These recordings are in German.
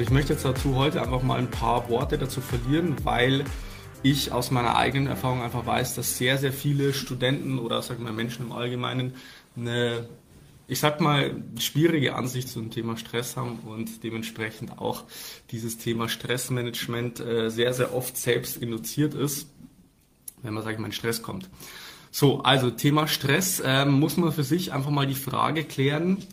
Und ich möchte jetzt dazu heute einfach mal ein paar Worte dazu verlieren, weil ich aus meiner eigenen Erfahrung einfach weiß, dass sehr, sehr viele Studenten oder sag mal Menschen im Allgemeinen eine, ich sag mal, schwierige Ansicht zum Thema Stress haben und dementsprechend auch dieses Thema Stressmanagement äh, sehr, sehr oft selbst induziert ist, wenn man, sag ich mal, in Stress kommt. So, also Thema Stress äh, muss man für sich einfach mal die Frage klären,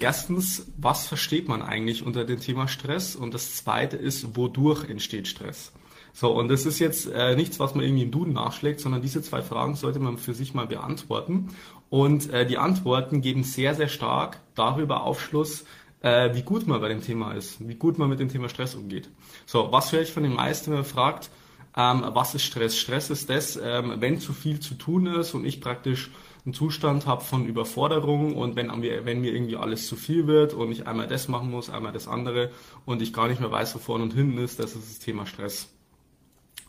Erstens, was versteht man eigentlich unter dem Thema Stress? Und das zweite ist, wodurch entsteht Stress? So, und das ist jetzt äh, nichts, was man irgendwie im Duden nachschlägt, sondern diese zwei Fragen sollte man für sich mal beantworten. Und äh, die Antworten geben sehr, sehr stark darüber Aufschluss, äh, wie gut man bei dem Thema ist, wie gut man mit dem Thema Stress umgeht. So, was höre ich von den meisten, wenn man fragt, ähm, was ist Stress? Stress ist das, ähm, wenn zu viel zu tun ist und ich praktisch einen Zustand habe von Überforderung und wenn mir, wenn mir irgendwie alles zu viel wird und ich einmal das machen muss, einmal das andere und ich gar nicht mehr weiß, wo vorne und hinten ist, das ist das Thema Stress.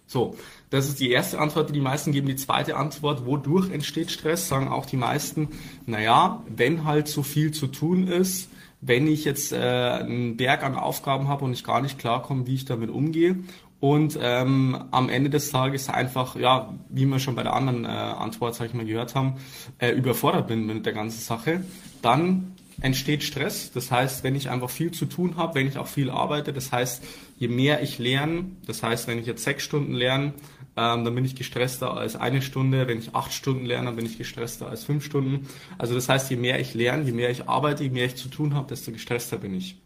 So, das ist die erste Antwort, die die meisten geben. Die zweite Antwort, wodurch entsteht Stress, sagen auch die meisten, naja, wenn halt so viel zu tun ist, wenn ich jetzt äh, einen Berg an Aufgaben habe und ich gar nicht klarkomme, wie ich damit umgehe und ähm, am Ende des Tages einfach, ja, wie wir schon bei der anderen äh, Antwort, sag ich mal, gehört haben, äh, überfordert bin mit der ganzen Sache, dann entsteht Stress. Das heißt, wenn ich einfach viel zu tun habe, wenn ich auch viel arbeite, das heißt, je mehr ich lerne, das heißt, wenn ich jetzt sechs Stunden lerne, ähm, dann bin ich gestresster als eine Stunde. Wenn ich acht Stunden lerne, dann bin ich gestresster als fünf Stunden. Also das heißt, je mehr ich lerne, je mehr ich arbeite, je mehr ich zu tun habe, desto gestresster bin ich.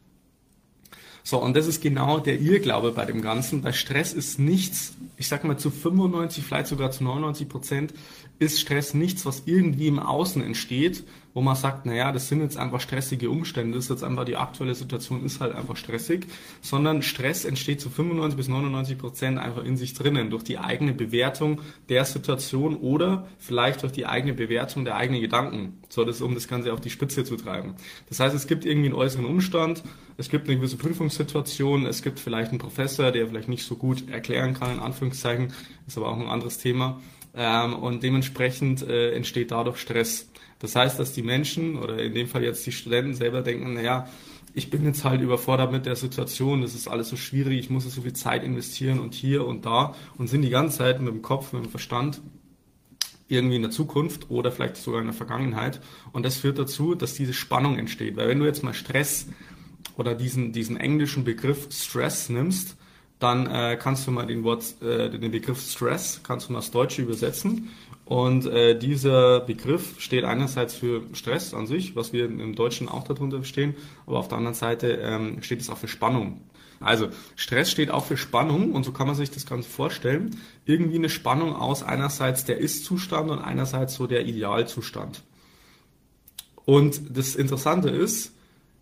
So, und das ist genau der Irrglaube bei dem Ganzen, weil Stress ist nichts, ich sag mal zu 95, vielleicht sogar zu 99 Prozent, ist Stress nichts, was irgendwie im Außen entsteht, wo man sagt, naja, das sind jetzt einfach stressige Umstände, das ist jetzt einfach die aktuelle Situation ist halt einfach stressig, sondern Stress entsteht zu 95 bis 99 Prozent einfach in sich drinnen, durch die eigene Bewertung der Situation oder vielleicht durch die eigene Bewertung der eigenen Gedanken. So, das, um das Ganze auf die Spitze zu treiben. Das heißt, es gibt irgendwie einen äußeren Umstand, es gibt eine gewisse Prüfungssituation, es gibt vielleicht einen Professor, der vielleicht nicht so gut erklären kann, in Anführungszeichen, ist aber auch ein anderes Thema. Ähm, und dementsprechend äh, entsteht dadurch Stress. Das heißt, dass die Menschen oder in dem Fall jetzt die Studenten selber denken, naja, ich bin jetzt halt überfordert mit der Situation, das ist alles so schwierig, ich muss so viel Zeit investieren und hier und da und sind die ganze Zeit mit dem Kopf, mit dem Verstand irgendwie in der Zukunft oder vielleicht sogar in der Vergangenheit. Und das führt dazu, dass diese Spannung entsteht. Weil wenn du jetzt mal Stress oder diesen, diesen englischen Begriff Stress nimmst, dann äh, kannst du mal den, Wort, äh, den Begriff Stress, kannst du mal das Deutsche übersetzen und äh, dieser Begriff steht einerseits für Stress an sich, was wir im Deutschen auch darunter verstehen, aber auf der anderen Seite ähm, steht es auch für Spannung. Also Stress steht auch für Spannung und so kann man sich das Ganze vorstellen. Irgendwie eine Spannung aus einerseits der Ist-Zustand und einerseits so der Idealzustand. Und das Interessante ist,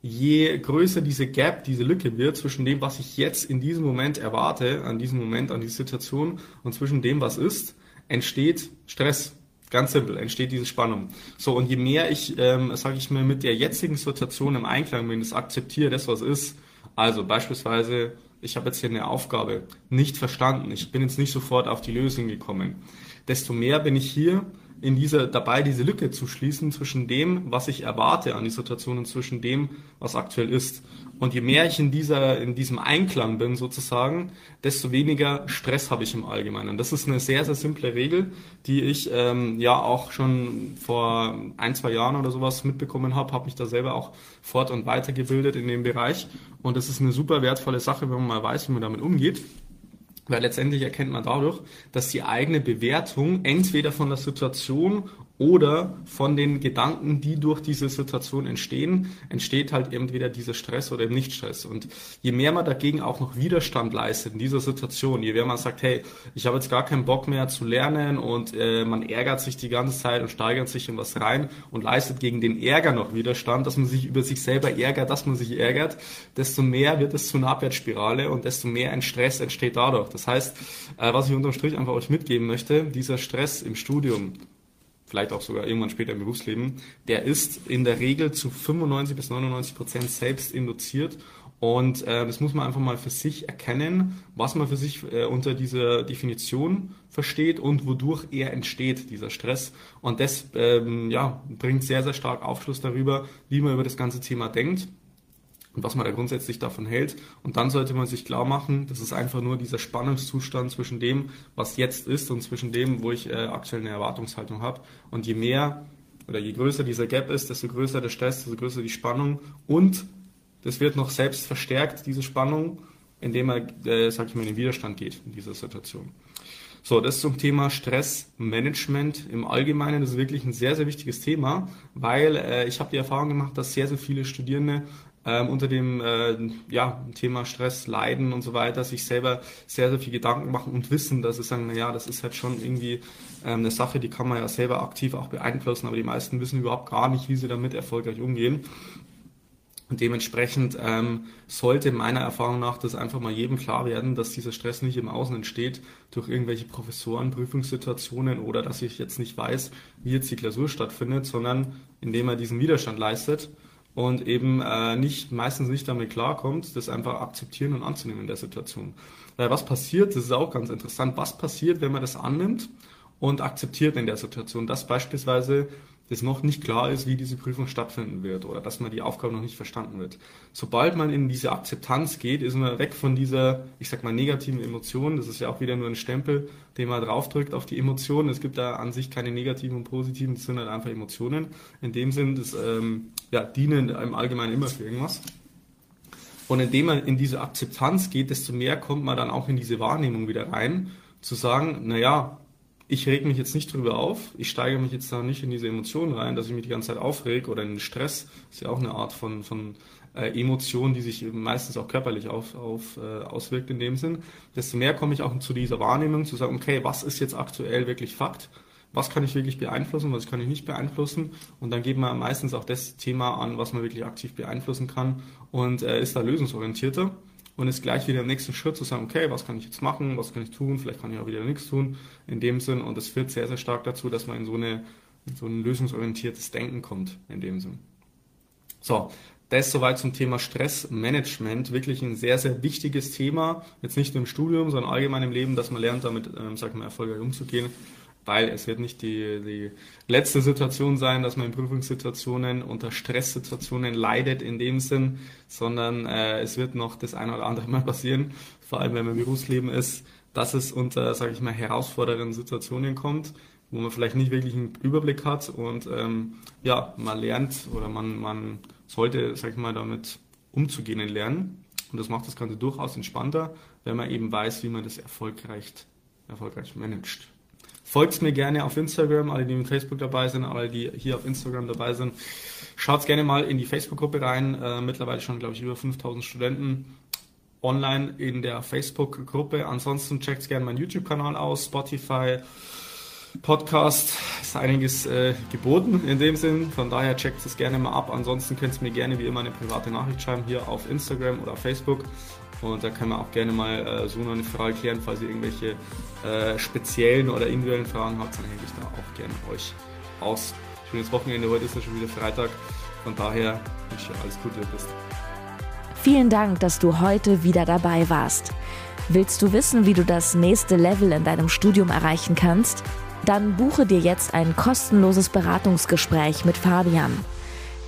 je größer diese Gap, diese Lücke wird zwischen dem, was ich jetzt in diesem Moment erwarte, an diesem Moment, an dieser Situation und zwischen dem, was ist, entsteht Stress. Ganz simpel, entsteht diese Spannung. So, und je mehr ich, ähm, sage ich mal, mit der jetzigen Situation im Einklang bin, das akzeptiere, das was ist, also beispielsweise, ich habe jetzt hier eine Aufgabe nicht verstanden, ich bin jetzt nicht sofort auf die Lösung gekommen, desto mehr bin ich hier in dieser, dabei, diese Lücke zu schließen zwischen dem, was ich erwarte an die Situation und zwischen dem, was aktuell ist. Und je mehr ich in dieser, in diesem Einklang bin sozusagen, desto weniger Stress habe ich im Allgemeinen. Das ist eine sehr, sehr simple Regel, die ich ähm, ja auch schon vor ein, zwei Jahren oder sowas mitbekommen habe, habe mich da selber auch fort- und weitergebildet in dem Bereich. Und das ist eine super wertvolle Sache, wenn man mal weiß, wie man damit umgeht. Weil letztendlich erkennt man dadurch, dass die eigene Bewertung entweder von der Situation oder von den Gedanken, die durch diese Situation entstehen, entsteht halt entweder dieser Stress oder eben Nicht-Stress. Und je mehr man dagegen auch noch Widerstand leistet in dieser Situation, je mehr man sagt, hey, ich habe jetzt gar keinen Bock mehr zu lernen und äh, man ärgert sich die ganze Zeit und steigert sich in was rein und leistet gegen den Ärger noch Widerstand, dass man sich über sich selber ärgert, dass man sich ärgert, desto mehr wird es zu einer Abwärtsspirale und desto mehr ein Stress entsteht dadurch. Das heißt, äh, was ich unterm Strich einfach euch mitgeben möchte, dieser Stress im Studium, vielleicht auch sogar irgendwann später im Berufsleben, der ist in der Regel zu 95 bis 99 Prozent selbst induziert und äh, das muss man einfach mal für sich erkennen, was man für sich äh, unter dieser Definition versteht und wodurch er entsteht, dieser Stress. Und das ähm, ja, bringt sehr, sehr stark Aufschluss darüber, wie man über das ganze Thema denkt und was man da grundsätzlich davon hält. Und dann sollte man sich klar machen, das ist einfach nur dieser Spannungszustand zwischen dem, was jetzt ist und zwischen dem, wo ich äh, aktuell eine Erwartungshaltung habe. Und je mehr oder je größer dieser Gap ist, desto größer der Stress, desto größer die Spannung und das wird noch selbst verstärkt, diese Spannung, indem er, äh, sag ich mal, in den Widerstand geht in dieser Situation. So, das zum Thema Stressmanagement im Allgemeinen. Das ist wirklich ein sehr, sehr wichtiges Thema, weil äh, ich habe die Erfahrung gemacht, dass sehr, sehr viele Studierende ähm, unter dem äh, ja, Thema Stress leiden und so weiter, sich selber sehr, sehr viel Gedanken machen und wissen, dass sie sagen, na ja, das ist halt schon irgendwie ähm, eine Sache, die kann man ja selber aktiv auch beeinflussen, aber die meisten wissen überhaupt gar nicht, wie sie damit erfolgreich umgehen. Und dementsprechend ähm, sollte meiner Erfahrung nach das einfach mal jedem klar werden, dass dieser Stress nicht im Außen entsteht durch irgendwelche Professoren, Prüfungssituationen oder dass ich jetzt nicht weiß, wie jetzt die Klausur stattfindet, sondern indem er diesen Widerstand leistet und eben äh, nicht meistens nicht damit klarkommt, das einfach akzeptieren und anzunehmen in der Situation. Weil was passiert, das ist auch ganz interessant, was passiert, wenn man das annimmt und akzeptiert in der Situation, dass beispielsweise das noch nicht klar ist, wie diese Prüfung stattfinden wird oder dass man die Aufgabe noch nicht verstanden wird. Sobald man in diese Akzeptanz geht, ist man weg von dieser, ich sag mal, negativen Emotion. Das ist ja auch wieder nur ein Stempel, den man draufdrückt auf die Emotionen. Es gibt da an sich keine negativen und positiven, das sind halt einfach Emotionen. In dem Sinn, das ähm, ja, dienen im Allgemeinen immer für irgendwas. Und indem man in diese Akzeptanz geht, desto mehr kommt man dann auch in diese Wahrnehmung wieder rein, zu sagen, naja, ich reg mich jetzt nicht drüber auf, ich steige mich jetzt da nicht in diese Emotionen rein, dass ich mich die ganze Zeit aufreg oder in den Stress, ist ja auch eine Art von, von äh, Emotion, die sich meistens auch körperlich auf, auf, äh, auswirkt in dem Sinn, desto mehr komme ich auch zu dieser Wahrnehmung, zu sagen, okay, was ist jetzt aktuell wirklich Fakt, was kann ich wirklich beeinflussen, was kann ich nicht beeinflussen? Und dann geht man meistens auch das Thema an, was man wirklich aktiv beeinflussen kann und äh, ist da lösungsorientierter und ist gleich wieder im nächsten Schritt zu sagen, okay, was kann ich jetzt machen, was kann ich tun, vielleicht kann ich auch wieder nichts tun in dem Sinn und es führt sehr, sehr stark dazu, dass man in so, eine, in so ein lösungsorientiertes Denken kommt in dem Sinn. So, das soweit zum Thema Stressmanagement. Wirklich ein sehr, sehr wichtiges Thema. Jetzt nicht nur im Studium, sondern allgemein im Leben, dass man lernt, damit, ähm, sag mal, erfolgreich umzugehen weil es wird nicht die, die letzte Situation sein, dass man in Prüfungssituationen unter Stresssituationen leidet in dem Sinn, sondern äh, es wird noch das eine oder andere Mal passieren, vor allem wenn man im Berufsleben ist, dass es unter, sage ich mal, herausfordernden Situationen kommt, wo man vielleicht nicht wirklich einen Überblick hat und ähm, ja, man lernt oder man, man sollte, sag ich mal, damit umzugehen lernen. Und das macht das Ganze durchaus entspannter, wenn man eben weiß, wie man das erfolgreich, erfolgreich managt. Folgt mir gerne auf Instagram, alle, die mit Facebook dabei sind, alle, die hier auf Instagram dabei sind. Schaut gerne mal in die Facebook-Gruppe rein. Äh, mittlerweile schon, glaube ich, über 5000 Studenten online in der Facebook-Gruppe. Ansonsten checkt gerne meinen YouTube-Kanal aus, Spotify, Podcast. Ist einiges äh, geboten in dem Sinn. Von daher checkt es gerne mal ab. Ansonsten könnt ihr mir gerne wie immer eine private Nachricht schreiben hier auf Instagram oder Facebook. Und da kann man auch gerne mal äh, so eine Frage klären, falls ihr irgendwelche äh, speziellen oder individuellen Fragen habt, dann helfe ich da auch gerne euch aus. Schönes Wochenende, heute ist ja schon wieder Freitag. Von daher wünsche ich dir alles Gute bis. Vielen Dank, dass du heute wieder dabei warst. Willst du wissen, wie du das nächste Level in deinem Studium erreichen kannst? Dann buche dir jetzt ein kostenloses Beratungsgespräch mit Fabian.